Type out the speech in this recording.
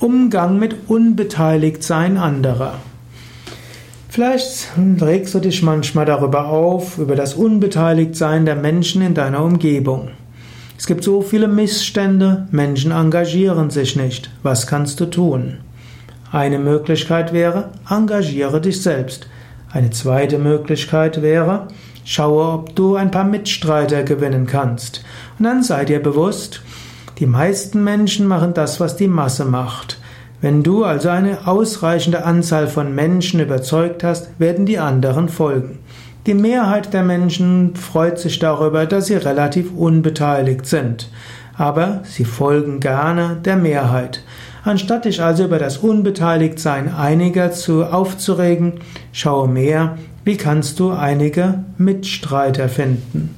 Umgang mit Unbeteiligtsein anderer. Vielleicht regst du dich manchmal darüber auf, über das Unbeteiligtsein der Menschen in deiner Umgebung. Es gibt so viele Missstände, Menschen engagieren sich nicht. Was kannst du tun? Eine Möglichkeit wäre, engagiere dich selbst. Eine zweite Möglichkeit wäre, schaue, ob du ein paar Mitstreiter gewinnen kannst. Und dann sei dir bewusst, die meisten Menschen machen das, was die Masse macht. Wenn du also eine ausreichende Anzahl von Menschen überzeugt hast, werden die anderen folgen. Die Mehrheit der Menschen freut sich darüber, dass sie relativ unbeteiligt sind. Aber sie folgen gerne der Mehrheit. Anstatt dich also über das Unbeteiligtsein einiger zu aufzuregen, schaue mehr, wie kannst du einige Mitstreiter finden.